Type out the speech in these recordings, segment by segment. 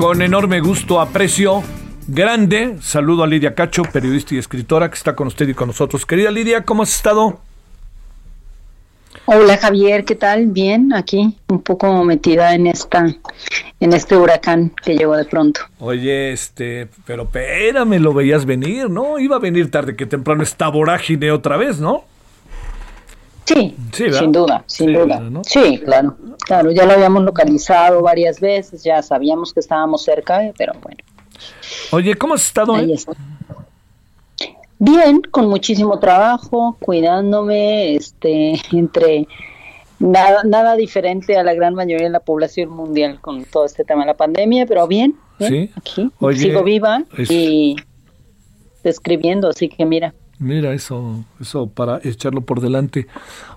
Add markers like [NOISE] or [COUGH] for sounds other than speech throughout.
Con enorme gusto, aprecio grande, saludo a Lidia Cacho, periodista y escritora que está con usted y con nosotros. Querida Lidia, ¿cómo has estado? Hola Javier, ¿qué tal? Bien, aquí un poco metida en esta, en este huracán que llegó de pronto. Oye, este, pero espérame, lo veías venir, ¿no? Iba a venir tarde que temprano esta vorágine otra vez, ¿no? Sí, sin duda, sin Sí, duda. ¿no? Sí, claro, claro, ya lo habíamos localizado varias veces, ya sabíamos que estábamos cerca, eh, pero bueno, Oye, ¿cómo has estado? ahí eh? está. Bien, con muchísimo trabajo, cuidándome, este, [LAUGHS] entre nada, nada diferente a la gran mayoría de la población mundial con todo este tema de la pandemia, pero bien, bien, Sí. aquí, Oye, sigo viva es- y escribiendo, así que mira. Mira, eso, eso para echarlo por delante.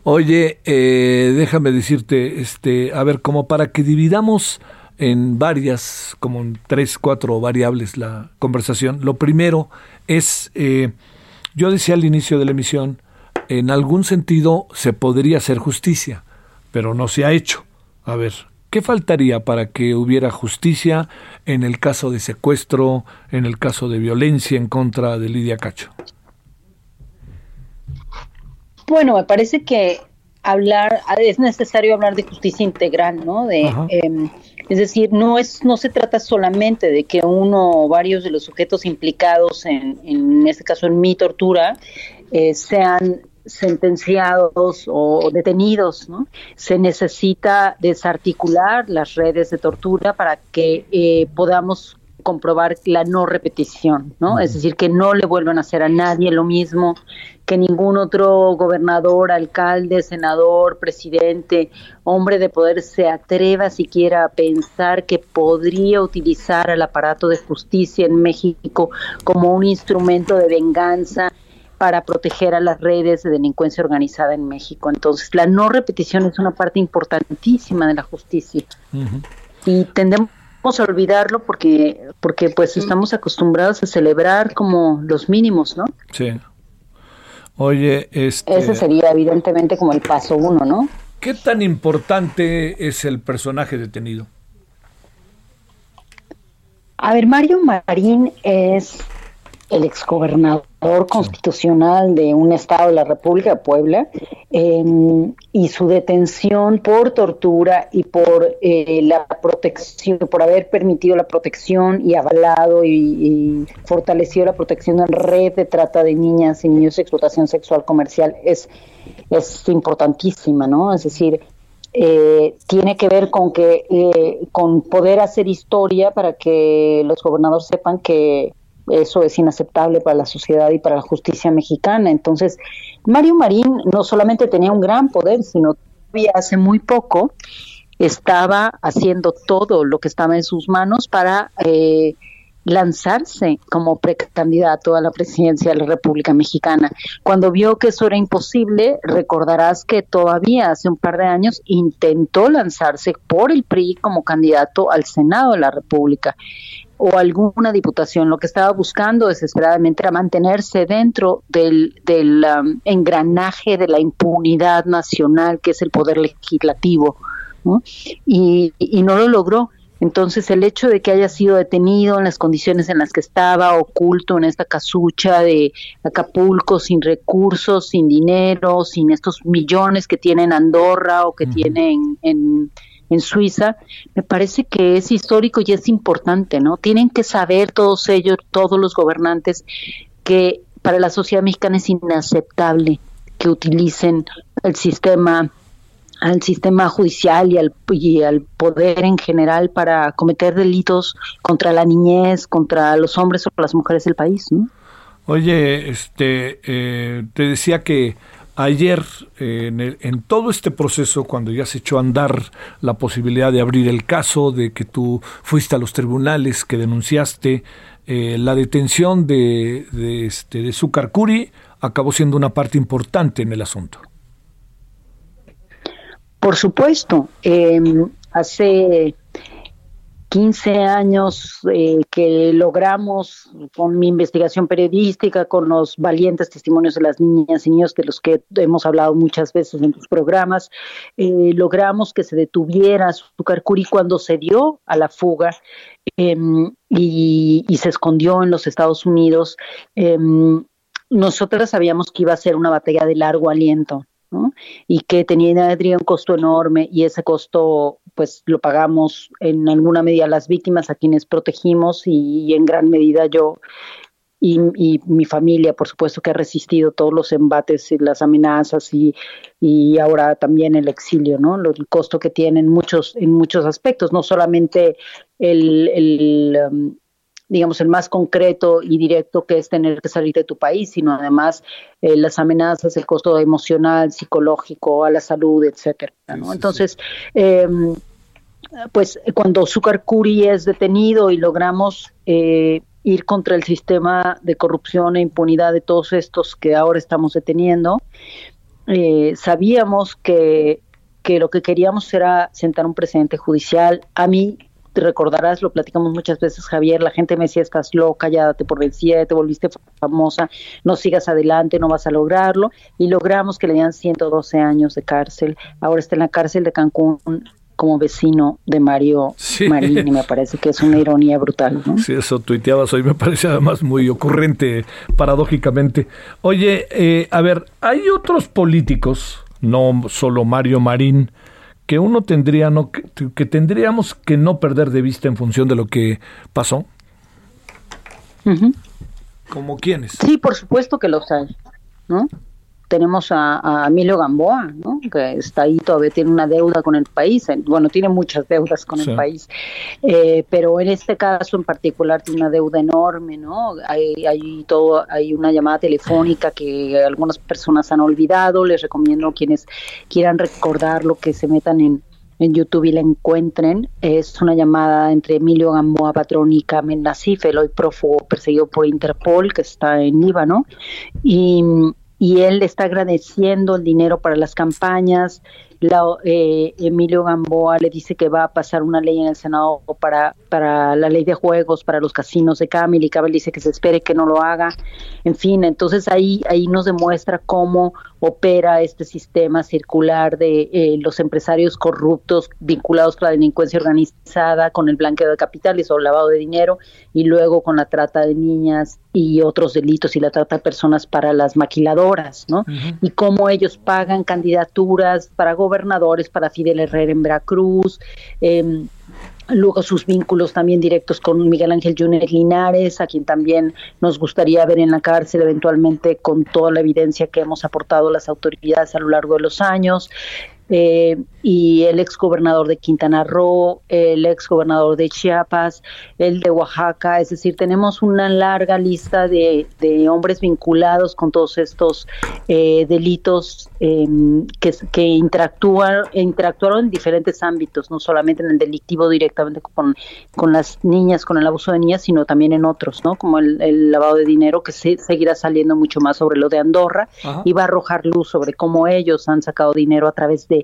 Oye, eh, déjame decirte, este, a ver, como para que dividamos en varias, como en tres, cuatro variables la conversación. Lo primero es, eh, yo decía al inicio de la emisión, en algún sentido se podría hacer justicia, pero no se ha hecho. A ver, ¿qué faltaría para que hubiera justicia en el caso de secuestro, en el caso de violencia en contra de Lidia Cacho? Bueno, me parece que hablar, es necesario hablar de justicia integral, ¿no? De, em, es decir, no es, no se trata solamente de que uno o varios de los sujetos implicados en, en este caso en mi tortura, eh, sean sentenciados o detenidos, ¿no? Se necesita desarticular las redes de tortura para que eh, podamos comprobar la no repetición, ¿no? Es decir, que no le vuelvan a hacer a nadie lo mismo, que ningún otro gobernador, alcalde, senador, presidente, hombre de poder se atreva siquiera a pensar que podría utilizar al aparato de justicia en México como un instrumento de venganza para proteger a las redes de delincuencia organizada en México. Entonces, la no repetición es una parte importantísima de la justicia y tendemos a olvidarlo porque porque pues estamos acostumbrados a celebrar como los mínimos, ¿no? Sí. Oye, este, Ese sería evidentemente como el paso uno, ¿no? ¿qué tan importante es el personaje detenido? A ver, Mario Marín es el exgobernador constitucional de un estado de la República Puebla eh, y su detención por tortura y por eh, la protección, por haber permitido la protección y avalado y, y fortalecido la protección en red de trata de niñas y niños de explotación sexual comercial es, es importantísima, ¿no? Es decir, eh, tiene que ver con que eh, con poder hacer historia para que los gobernadores sepan que eso es inaceptable para la sociedad y para la justicia mexicana. Entonces, Mario Marín no solamente tenía un gran poder, sino todavía hace muy poco estaba haciendo todo lo que estaba en sus manos para eh, lanzarse como precandidato a la presidencia de la República Mexicana. Cuando vio que eso era imposible, recordarás que todavía hace un par de años intentó lanzarse por el PRI como candidato al Senado de la República o alguna diputación. Lo que estaba buscando desesperadamente era mantenerse dentro del, del um, engranaje de la impunidad nacional que es el poder legislativo. ¿no? Y, y no lo logró. Entonces el hecho de que haya sido detenido en las condiciones en las que estaba, oculto en esta casucha de Acapulco, sin recursos, sin dinero, sin estos millones que tiene en Andorra o que tiene en, en, en Suiza, me parece que es histórico y es importante, ¿no? Tienen que saber todos ellos, todos los gobernantes, que para la sociedad mexicana es inaceptable que utilicen el sistema al sistema judicial y al, y al poder en general para cometer delitos contra la niñez, contra los hombres o las mujeres del país, ¿no? Oye, este, eh, te decía que Ayer, en, todo este proceso, cuando ya se echó a andar la posibilidad de abrir el caso, de que tú fuiste a los tribunales, que denunciaste, eh, la detención de, de, este, de Zucarcuri acabó siendo una parte importante en el asunto. Por supuesto. Em, hace 15 años eh, que logramos con mi investigación periodística, con los valientes testimonios de las niñas y niños de los que hemos hablado muchas veces en tus programas, eh, logramos que se detuviera Zucarcuri cuando se dio a la fuga em, y, se escondió en los Estados Unidos. Em, nosotras sabíamos que iba a ser una batalla de largo aliento, y que tenía un costo enorme y ese costo pues lo pagamos en alguna medida las víctimas a quienes protegimos y, en gran medida yo y, mi familia, por supuesto, que ha resistido todos los embates y las amenazas y, y ahora también el exilio, ¿no? El costo que tiene en muchos, en muchos aspectos, no solamente el, el, um, digamos, el más concreto y directo que es tener que salir de tu país, sino además eh, las amenazas, el costo emocional, psicológico, a la salud, etcétera. Entonces, em, pues cuando Zúcar Curi es detenido y logramos eh, ir contra el sistema de corrupción e impunidad de todos estos que ahora estamos deteniendo, eh, sabíamos que, que lo que queríamos era sentar un precedente judicial. A mí te recordarás, lo platicamos muchas veces, Javier, la gente me decía, estás loca, ya date por vencida, te volviste famosa, no sigas adelante, no vas a lograrlo, y logramos que le dieran 112 años de cárcel, ahora está en la cárcel de Cancún como vecino de Mario Marín y me parece que es una ironía brutal. ¿no? Sí, eso tuiteabas hoy, me parece además muy ocurrente, paradójicamente. Oye, eh, a ver, hay otros políticos, no solo Mario Marín, que uno tendría no que, tendríamos que no perder de vista en función de lo que pasó? ¿Como quiénes? Sí, por supuesto que los hay, ¿no? Tenemos a, Emilio Gamboa, ¿no? que está ahí, todavía tiene una deuda con el país, bueno, tiene muchas deudas con el país, eh, pero en este caso en particular tiene una deuda enorme, ¿no? Hay, hay, todo, hay una llamada telefónica que algunas personas han olvidado, les recomiendo a quienes quieran recordarlo que se metan en, en YouTube y la encuentren. Es una llamada entre Emilio Gamboa Patrón y Nasif, el hoy prófugo perseguido por Interpol, que está en Líbano. Y, y él está agradeciendo el dinero para las campañas. La, eh, Emilio Gamboa le dice que va a pasar una ley en el Senado para, para la ley de juegos, para los casinos de Camil, y Camil dice que se espere que no lo haga. En fin, entonces ahí, ahí nos demuestra cómo opera este sistema circular de eh, los empresarios corruptos vinculados con la delincuencia organizada, con el blanqueo de capitales o lavado de dinero y luego con la trata de niñas y otros delitos y la trata de personas para las maquiladoras, ¿no? Y cómo ellos pagan candidaturas para gobernadores, para Fidel Herrera en Veracruz, eh, Luego sus vínculos también directos con Miguel Ángel Júnior Linares, a quien también nos gustaría ver en la cárcel eventualmente con toda la evidencia que hemos aportado las autoridades a lo largo de los años. Eh, y el ex gobernador de Quintana Roo, el ex gobernador de Chiapas, el de Oaxaca, es decir, tenemos una larga lista de, hombres vinculados con todos estos eh, delitos em, que, que interactúan, interactuaron en diferentes ámbitos, no solamente en el delictivo directamente con, con las niñas, con el abuso de niñas, sino también en otros, ¿no? Como el, lavado de dinero, que se, seguirá saliendo mucho más sobre lo de Andorra y va a arrojar luz sobre cómo ellos han sacado dinero a través de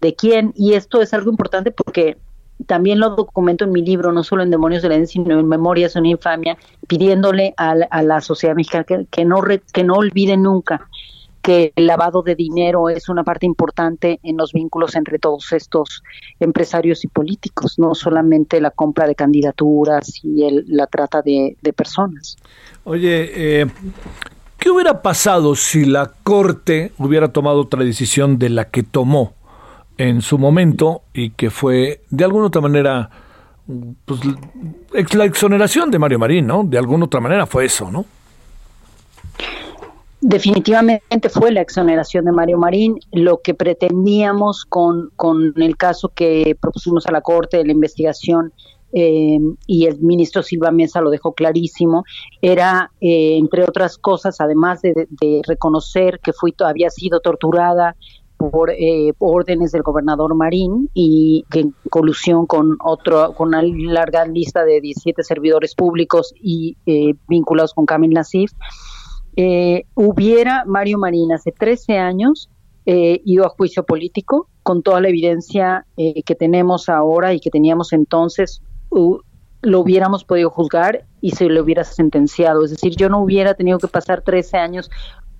de quién. Y esto es algo importante porque también lo documento en mi libro, no solo en Demonios de la Edén, sino en Memorias de una infamia, pidiéndole a, la sociedad mexicana que, no que no olvide nunca que el lavado de dinero es una parte importante en los vínculos entre todos estos empresarios y políticos, no solamente la compra de candidaturas y el, la trata de, personas. Oye, eh, ¿qué hubiera pasado si la Corte hubiera tomado otra decisión de la que tomó? en su momento y que fue de alguna otra manera pues, la exoneración de Mario Marín, ¿no? De alguna otra manera fue eso, ¿no? Definitivamente fue la exoneración de Mario Marín. Lo que pretendíamos con, con el caso que propusimos a la Corte de la investigación eh, y el ministro Silva Mesa lo dejó clarísimo, era, eh, entre otras cosas, además de, reconocer que fui, había sido torturada por eh, órdenes del gobernador Marín y que en colusión con otro con una larga lista de 17 servidores públicos y vinculados con Kamil Nasif, hubiera Mario Marín hace 13 años ido a juicio político con toda la evidencia que tenemos ahora y que teníamos entonces lo hubiéramos podido juzgar y se lo hubiera sentenciado. Es decir, yo no hubiera tenido que pasar 13 años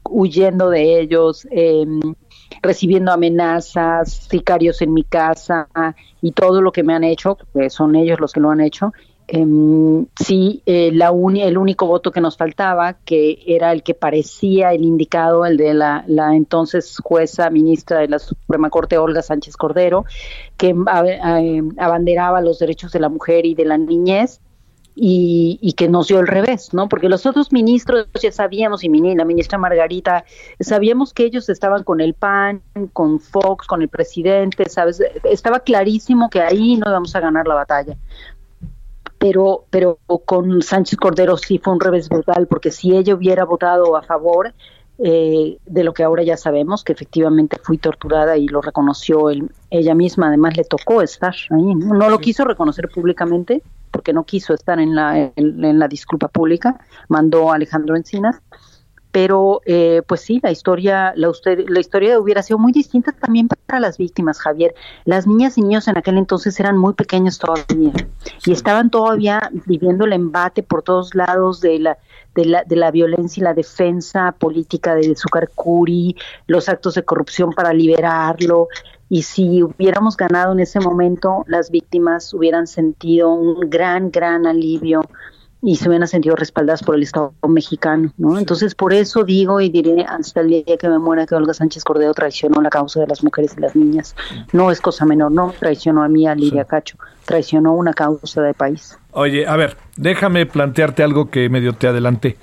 huyendo de ellos, em, recibiendo amenazas, sicarios en mi casa y todo lo que me han hecho, que son ellos los que lo han hecho, eh, sí, eh, la el único voto que nos faltaba, que era el que parecía el indicado, el de la, entonces jueza ministra de la Suprema Corte, Olga Sánchez Cordero, que eh, abanderaba los derechos de la mujer y de la niñez, y, que nos dio el revés, ¿no? Porque los otros ministros ya sabíamos, y la ministra Margarita, sabíamos que ellos estaban con el PAN, con Fox, con el presidente, ¿sabes? Estaba clarísimo que ahí no íbamos a ganar la batalla pero, pero con Sánchez Cordero sí fue un revés brutal, porque si ella hubiera votado a favor eh, de lo que ahora ya sabemos, que efectivamente fui torturada y lo reconoció ella misma, además le tocó estar ahí, no, lo quiso reconocer públicamente, porque no quiso estar en la, en la disculpa pública, mandó a Alejandro Encinas, pero eh, pues sí, la historia, la, usted, la historia hubiera sido muy distinta también para las víctimas, Javier. Las niñas y niños en aquel entonces eran muy pequeños todavía y estaban todavía viviendo el embate por todos lados de la, de la, de la violencia y la defensa política de Curi, los actos de corrupción para liberarlo. Y si hubiéramos ganado en ese momento, las víctimas hubieran sentido un gran, gran alivio y se hubieran sentido respaldadas por el Estado mexicano, ¿no? Entonces, por eso digo y diré hasta el día que me muera que Olga Sánchez Cordero traicionó la causa de las mujeres y las niñas. No es cosa menor, no traicionó a mí, a Lidia Cacho, traicionó una causa de país. Oye, a ver, déjame plantearte algo que medio te adelante.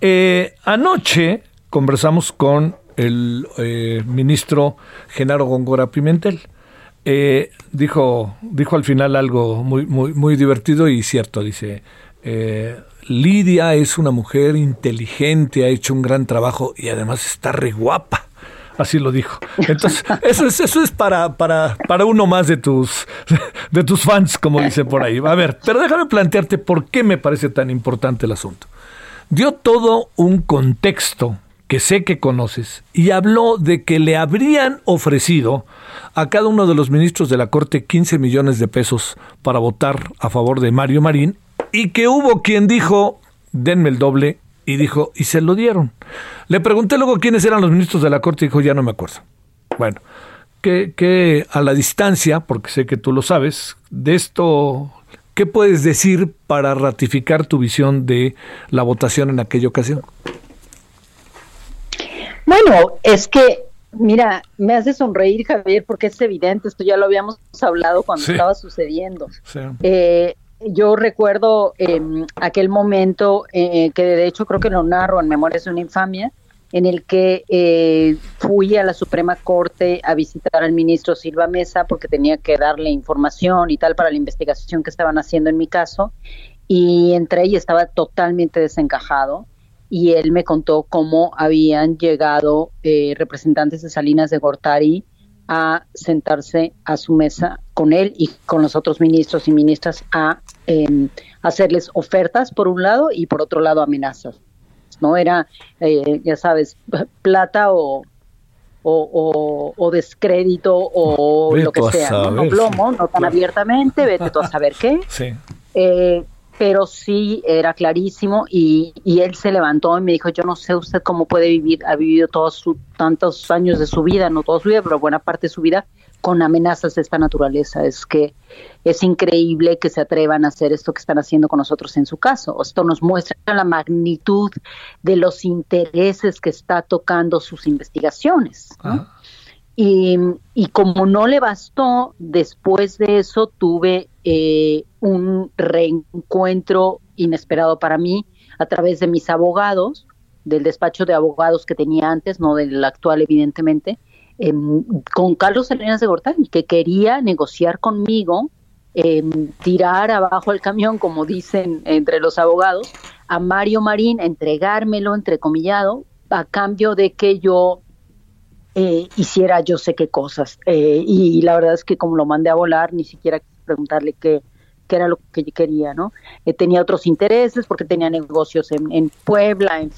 Eh, anoche conversamos con el eh, ministro Genaro Góngora Pimentel. Eh, dijo, dijo al final algo muy, muy, muy divertido y cierto, dice, eh, Lidia es una mujer inteligente, ha hecho un gran trabajo y además está re guapa. Así lo dijo. Entonces, [LAUGHS] eso es, eso es para, para, para uno más de tus, de tus fans, como dice por ahí. A ver, pero déjame plantearte por qué me parece tan importante el asunto. Dio todo un contexto que sé que conoces y habló de que le habrían ofrecido a cada uno de los ministros de la Corte 15 millones de pesos para votar a favor de Mario Marín y que hubo quien dijo, denme el doble, y dijo, y se lo dieron. Le pregunté luego quiénes eran los ministros de la Corte y dijo, ya no me acuerdo. Bueno, que, que a la distancia, porque sé que tú lo sabes, de esto, ¿qué puedes decir para ratificar tu visión de la votación en aquella ocasión? Bueno, es que, mira, me hace sonreír, Javier, porque es evidente, esto ya lo habíamos hablado cuando estaba sucediendo. Sí. Eh, yo recuerdo em, aquel momento eh, que de hecho creo que lo narro en Memorias de una infamia, en el que eh, fui a la Suprema Corte a visitar al ministro Silva Mesa porque tenía que darle información y tal para la investigación que estaban haciendo en mi caso y entré y estaba totalmente desencajado y él me contó cómo habían llegado eh, representantes de Salinas de Gortari a sentarse a su mesa con él y con los otros ministros y ministras a em, hacerles ofertas por un lado y por otro lado amenazas. No era, eh, ya sabes, plata o, o, descrédito o lo que sea, ¿no? plomo, no tan abiertamente, vete tú a saber qué. [LAUGHS] Sí. Eh, pero sí era clarísimo y, y, él se levantó y me dijo, yo no sé usted cómo puede vivir, ha vivido todos sus tantos años de su vida, no toda su vida, pero buena parte de su vida con amenazas de esta naturaleza. Es que es increíble que se atrevan a hacer esto que están haciendo con nosotros en su caso. Esto nos muestra la magnitud de los intereses que está tocando sus investigaciones. Y, como no le bastó, después de eso tuve eh, un reencuentro inesperado para mí a través de mis abogados, del despacho de abogados que tenía antes, no del actual evidentemente, em, con Carlos Salinas de Gortari, que quería negociar conmigo em, tirar abajo el camión, como dicen entre los abogados, a Mario Marín, entregármelo, entrecomillado, a cambio de que yo eh, hiciera yo sé qué cosas. Eh, y, la verdad es que como lo mandé a volar, ni siquiera preguntarle qué, qué era lo que yo quería, ¿no? Eh, tenía otros intereses porque tenía negocios en, en Puebla, en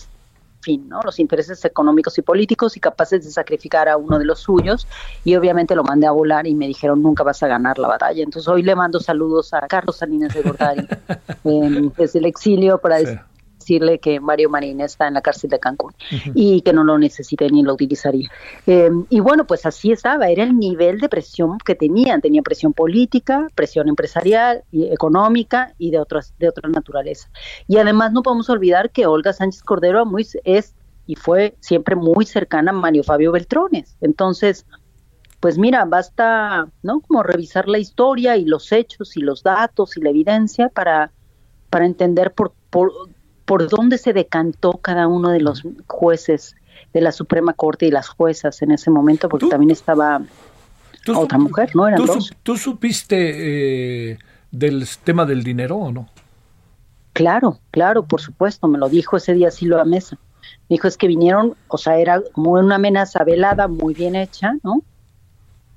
fin, ¿no? Los intereses económicos y políticos y capaces de sacrificar a uno de los suyos. Y obviamente lo mandé a volar y me dijeron, nunca vas a ganar la batalla. Entonces hoy le mando saludos a Carlos Salinas de Gortari [LAUGHS] desde el exilio para decirle que Mario Marín está en la cárcel de Cancún y que no lo necesite ni lo utilizaría. Em, y bueno, pues así estaba, era el nivel de presión que tenían, tenía presión política, presión empresarial, y económica y de otras de otra naturaleza. Y además no podemos olvidar que Olga Sánchez Cordero muy, es y fue siempre muy cercana a Mario Fabio Beltrones. Entonces, pues mira, basta, ¿no? Como revisar la historia y los hechos y los datos y la evidencia para, para entender por, por por dónde se decantó cada uno de los jueces de la Suprema Corte y las juezas en ese momento, porque también estaba otra mujer, ¿no? Eran tú, ¿Tú supiste eh, del tema del dinero o no? Claro, claro, por supuesto, me lo dijo ese día Silvia Mesa. Me dijo, es que vinieron, o sea, era como una amenaza velada, muy bien hecha, ¿no?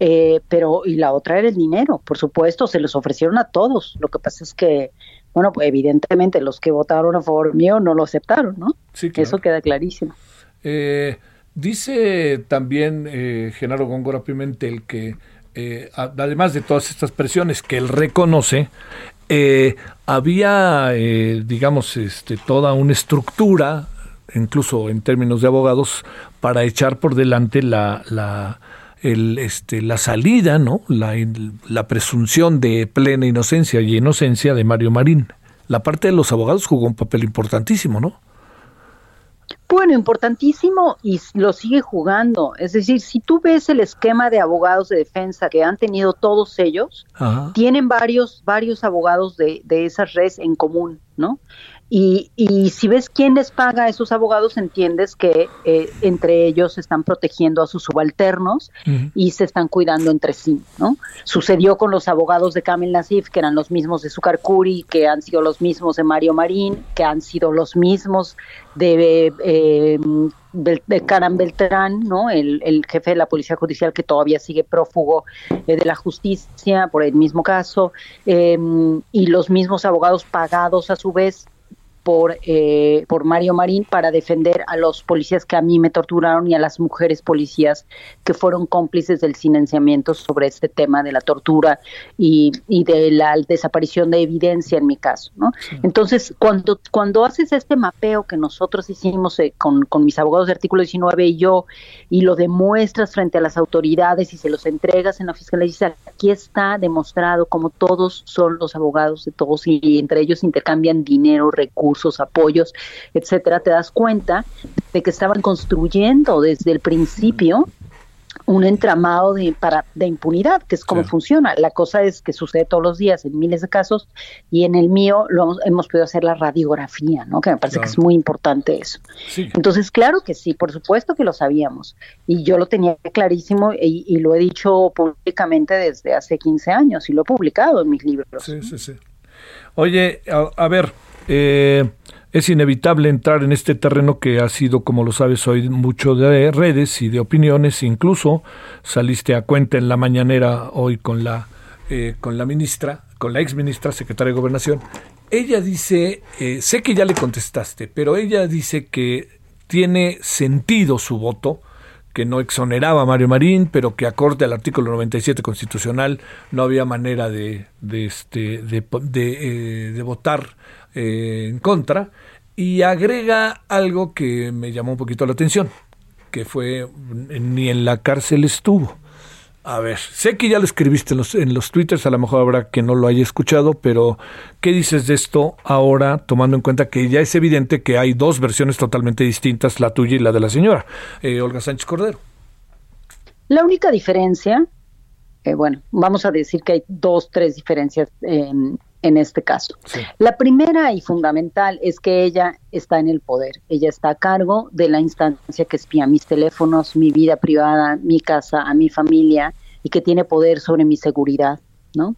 Eh, pero, y la otra era el dinero, por supuesto, se los ofrecieron a todos. Lo que pasa es que bueno, pues evidentemente los que votaron a favor mío no lo aceptaron, ¿no? Sí, Eso queda clarísimo. Eh, dice también eh, Genaro Góngora Pimentel que eh, además de todas estas presiones que él reconoce, había, digamos, este, toda una estructura, incluso en términos de abogados, para echar por delante la, la el, este, la salida, ¿no? La, la presunción de plena inocencia y inocencia de Mario Marín. La parte de los abogados jugó un papel importantísimo, ¿no? Bueno, importantísimo y lo sigue jugando. Es decir, si tú ves el esquema de abogados de defensa que han tenido todos ellos, tienen varios, varios abogados de, de esas redes en común, ¿no? Y, y, si ves quién les paga a esos abogados, entiendes que eh, entre ellos están protegiendo a sus subalternos y se están cuidando entre sí, ¿no? Sucedió con los abogados de Kamel Nasif, que eran los mismos de Sucarcuri, que han sido los mismos de Mario Marín, que han sido los mismos de, eh, de Beltrán, ¿no? El, el, jefe de la Policía Judicial que todavía sigue prófugo eh, de la justicia por el mismo caso, em, y los mismos abogados pagados a su vez por, eh, por Mario Marín para defender a los policías que a mí me torturaron y a las mujeres policías que fueron cómplices del silenciamiento sobre este tema de la tortura y, y de la desaparición de evidencia en mi caso. ¿no? Entonces, cuando, cuando haces este mapeo que nosotros hicimos eh, con, con mis abogados de artículo 19 y yo, y lo demuestras frente a las autoridades y se los entregas en la fiscalía, dice, aquí está demostrado como todos son los abogados de todos y entre ellos intercambian dinero, recursos, apoyos, etcétera, te das cuenta de que estaban construyendo desde el principio un entramado de, para, de impunidad, que es como funciona. La cosa es que sucede todos los días en miles de casos y en el mío lo hemos, podido hacer la radiografía, ¿no? Que me parece que es muy importante eso. Entonces, claro que sí, por supuesto que lo sabíamos y yo lo tenía clarísimo y, lo he dicho públicamente desde hace 15 años y lo he publicado en mis libros. Sí, sí, sí. Oye, a ver, eh, es inevitable entrar en este terreno que ha sido, como lo sabes hoy, mucho de redes y de opiniones. Incluso saliste a cuenta en la mañanera hoy con la, eh, con la ministra, con la ex ministra, secretaria de Gobernación. Ella dice, eh, sé que ya le contestaste, pero ella dice que tiene sentido su voto, que no exoneraba a Mario Marín, pero que acorde al artículo 97 constitucional no había manera de, este, de, de votar eh, en contra y agrega algo que me llamó un poquito la atención, que fue ni en la cárcel estuvo. A ver, sé que ya lo escribiste en los, en los twitters, a lo mejor habrá que no lo haya escuchado, pero ¿qué dices de esto ahora, tomando en cuenta que ya es evidente que hay dos versiones totalmente distintas, la tuya y la de la señora, eh, Olga Sánchez Cordero? La única diferencia, eh, bueno, vamos a decir que hay dos, tres diferencias en este caso. La primera y fundamental es que ella está en el poder, ella está a cargo de la instancia que espía mis teléfonos, mi vida privada, mi casa, a mi familia y que tiene poder sobre mi seguridad. ¿No?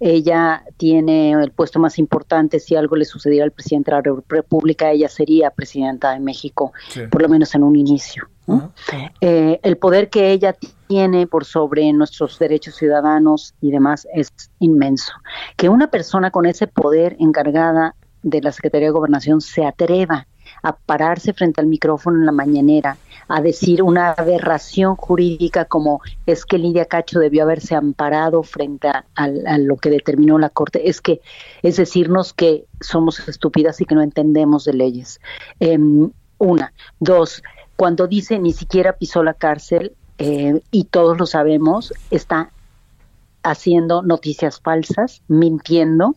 Ella tiene el puesto más importante, si algo le sucediera al presidente de la República, ella sería presidenta de México, por lo menos en un inicio. Eh, el poder que ella tiene por sobre nuestros derechos ciudadanos y demás es inmenso. Que una persona con ese poder encargada de la Secretaría de Gobernación se atreva a pararse frente al micrófono en la mañanera a decir una aberración jurídica como es que Lidia Cacho debió haberse amparado frente a, lo que determinó la Corte, es que es decirnos que somos estúpidas y que no entendemos de leyes. Em, una. Dos, cuando dice ni siquiera pisó la cárcel, eh, y todos lo sabemos, está haciendo noticias falsas, mintiendo,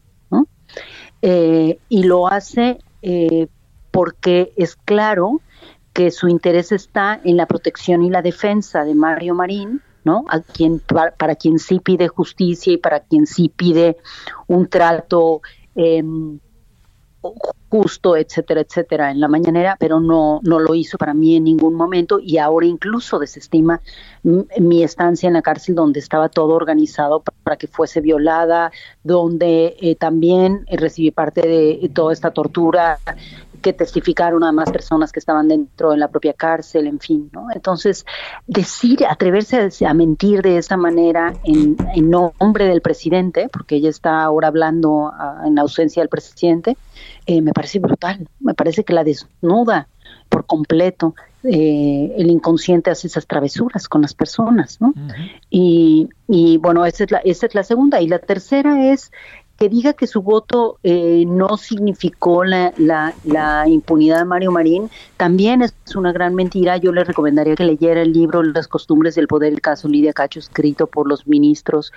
eh, y lo hace eh, porque es claro que su interés está en la protección y la defensa de Mario Marín, ¿no? A quien, para, quien sí pide justicia y para quien sí pide un trato em, justo, etcétera, etcétera, en la mañanera, pero no, no lo hizo para mí en ningún momento y ahora incluso desestima mi estancia en la cárcel donde estaba todo organizado para que fuese violada, donde eh, también recibí parte de toda esta tortura que testificaron a más personas que estaban dentro de la propia cárcel, en fin, ¿no? Entonces, decir, atreverse a, mentir de esa manera en, nombre del presidente, porque ella está ahora hablando ah, en ausencia del presidente, eh, me parece brutal, me parece que la desnuda por completo. Eh, el inconsciente hace esas travesuras con las personas, ¿no? y, y, bueno, esa es, la, esa es la segunda. Y la tercera es que diga que su voto eh, no significó la, la, impunidad de Mario Marín también es una gran mentira. Yo le recomendaría que leyera el libro Las costumbres del poder, el caso Lidia Cacho, escrito por los ministros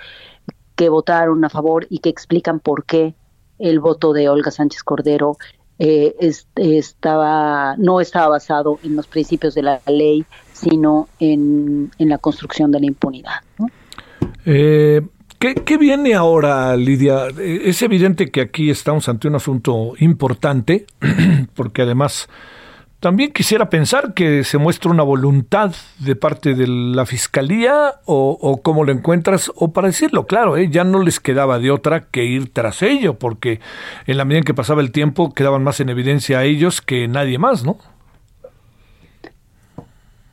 que votaron a favor y que explican por qué el voto de Olga Sánchez Cordero eh, estaba no estaba basado en los principios de la ley, sino en, en la construcción de la impunidad. Eh, ¿Qué, viene ahora, Lidia? Es evidente que aquí estamos ante un asunto importante, [CLEARS THROAT] porque además también quisiera pensar que se muestra una voluntad de parte de la Fiscalía o, o cómo lo encuentras, o para decirlo claro, ¿eh? ya no les quedaba de otra que ir tras ello, porque en la medida en que pasaba el tiempo quedaban más en evidencia a ellos que nadie más, ¿no?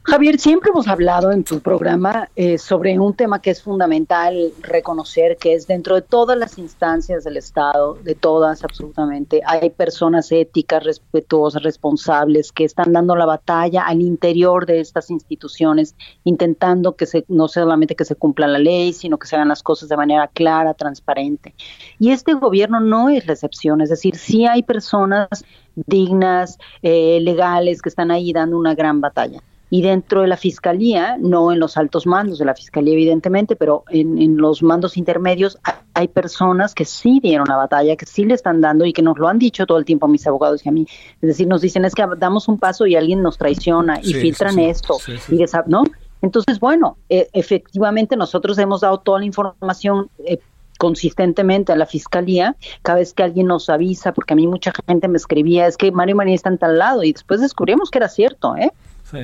Javier, siempre hemos hablado en tu programa eh, sobre un tema que es fundamental reconocer, que es dentro de todas las instancias del Estado, de todas absolutamente, hay personas éticas, respetuosas, responsables, que están dando la batalla al interior de estas instituciones, intentando que se, no solamente que se cumpla la ley, sino que se hagan las cosas de manera clara, transparente. Y este gobierno no es la excepción, es decir, sí hay personas dignas, eh, legales, que están ahí dando una gran batalla y dentro de la fiscalía, no en los altos mandos de la fiscalía evidentemente, pero en, los mandos intermedios hay personas que sí dieron la batalla, que sí le están dando y que nos lo han dicho todo el tiempo a mis abogados y a mí. Es decir, nos dicen es que damos un paso y alguien nos traiciona y filtran esto y ¿no? Entonces, bueno, e, efectivamente nosotros hemos dado toda la información eh, consistentemente a la fiscalía cada vez que alguien nos avisa, porque a mí mucha gente me escribía, es que Mario María está en tal lado y después descubrimos que era cierto, ¿eh?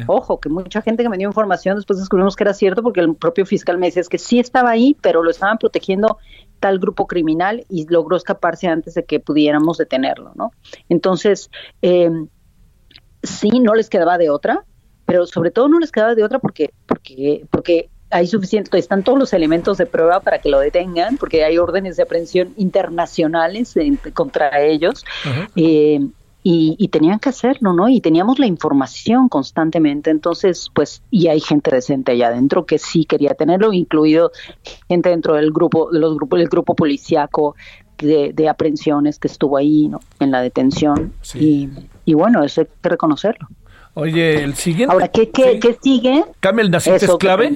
Ojo, que mucha gente que me dio información después descubrimos que era cierto porque el propio fiscal me decía es que sí estaba ahí, pero lo estaban protegiendo tal grupo criminal y logró escaparse antes de que pudiéramos detenerlo, ¿no? Entonces, eh, sí, no les quedaba de otra, pero sobre todo no les quedaba de otra porque, porque, porque hay suficiente, están todos los elementos de prueba para que lo detengan, porque hay órdenes de aprehensión internacionales contra ellos. Y, tenían que hacerlo, ¿no? Y teníamos la información constantemente, entonces, pues, y hay gente decente allá adentro que sí quería tenerlo, incluido gente dentro del grupo, de los grupos, del grupo policíaco de, de aprehensiones que estuvo ahí, ¿no? En la detención. Y, y bueno, eso hay que reconocerlo. Oye, el siguiente. Ahora, ¿qué, qué, ¿qué sigue? ¿Camel Nasif es clave?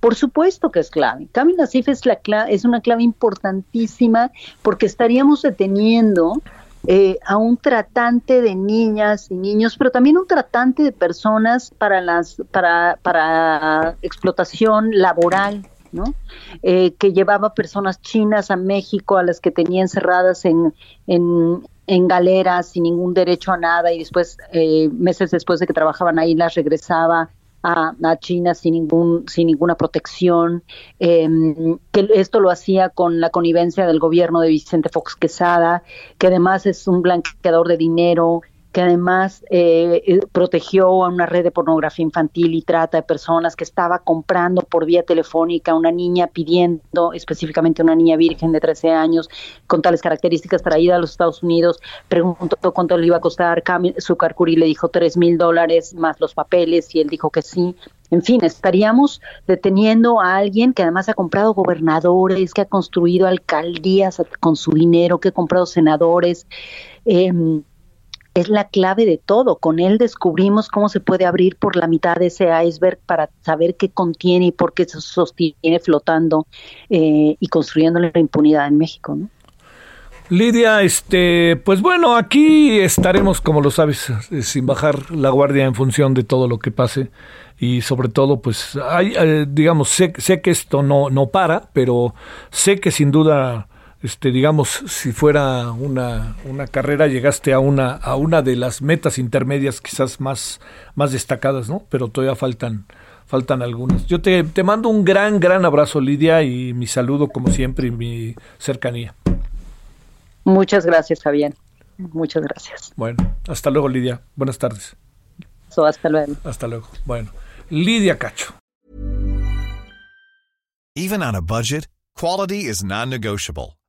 Por supuesto que es clave. Camel Nasif es, la es una clave importantísima porque estaríamos deteniendo eh, a un tratante de niñas y niños, pero también un tratante de personas para las para, para explotación laboral, ¿no? Eh, que llevaba personas chinas a México, a las que tenía encerradas en, en, en galeras sin ningún derecho a nada y después, eh, meses después de que trabajaban ahí, las regresaba a, China sin, ningún, sin ninguna protección, em, que esto lo hacía con la connivencia del gobierno de Vicente Fox Quesada, que además es un blanqueador de dinero, que además eh, eh, protegió a una red de pornografía infantil y trata de personas, que estaba comprando por vía telefónica una niña pidiendo, específicamente una niña virgen de 13 años, con tales características traída a los Estados Unidos, preguntó cuánto le iba a costar, su Curi le dijo 3 mil dólares más los papeles y él dijo que sí. En fin, estaríamos deteniendo a alguien que además ha comprado gobernadores, que ha construido alcaldías con su dinero, que ha comprado senadores. Eh, es la clave de todo. Con él descubrimos cómo se puede abrir por la mitad de ese iceberg para saber qué contiene y por qué se sostiene flotando eh, y construyendo la impunidad en México. ¿no? Lidia, este, pues bueno, aquí estaremos, como lo sabes, sin bajar la guardia en función de todo lo que pase y sobre todo, pues, hay, eh, digamos, sé, sé que esto no, no para, pero sé que sin duda este, digamos, si fuera una, una carrera, llegaste a una, a una de las metas intermedias quizás más, más destacadas, ¿no? Pero todavía faltan, faltan algunas. Yo te, te mando un gran, gran abrazo, Lidia, y mi saludo, como siempre, y mi cercanía. Muchas gracias, Fabián. Muchas gracias. Bueno, hasta luego, Lidia. Buenas tardes. hasta luego. Hasta luego. Bueno, Lidia Cacho. Even on a budget, quality is non-negotiable.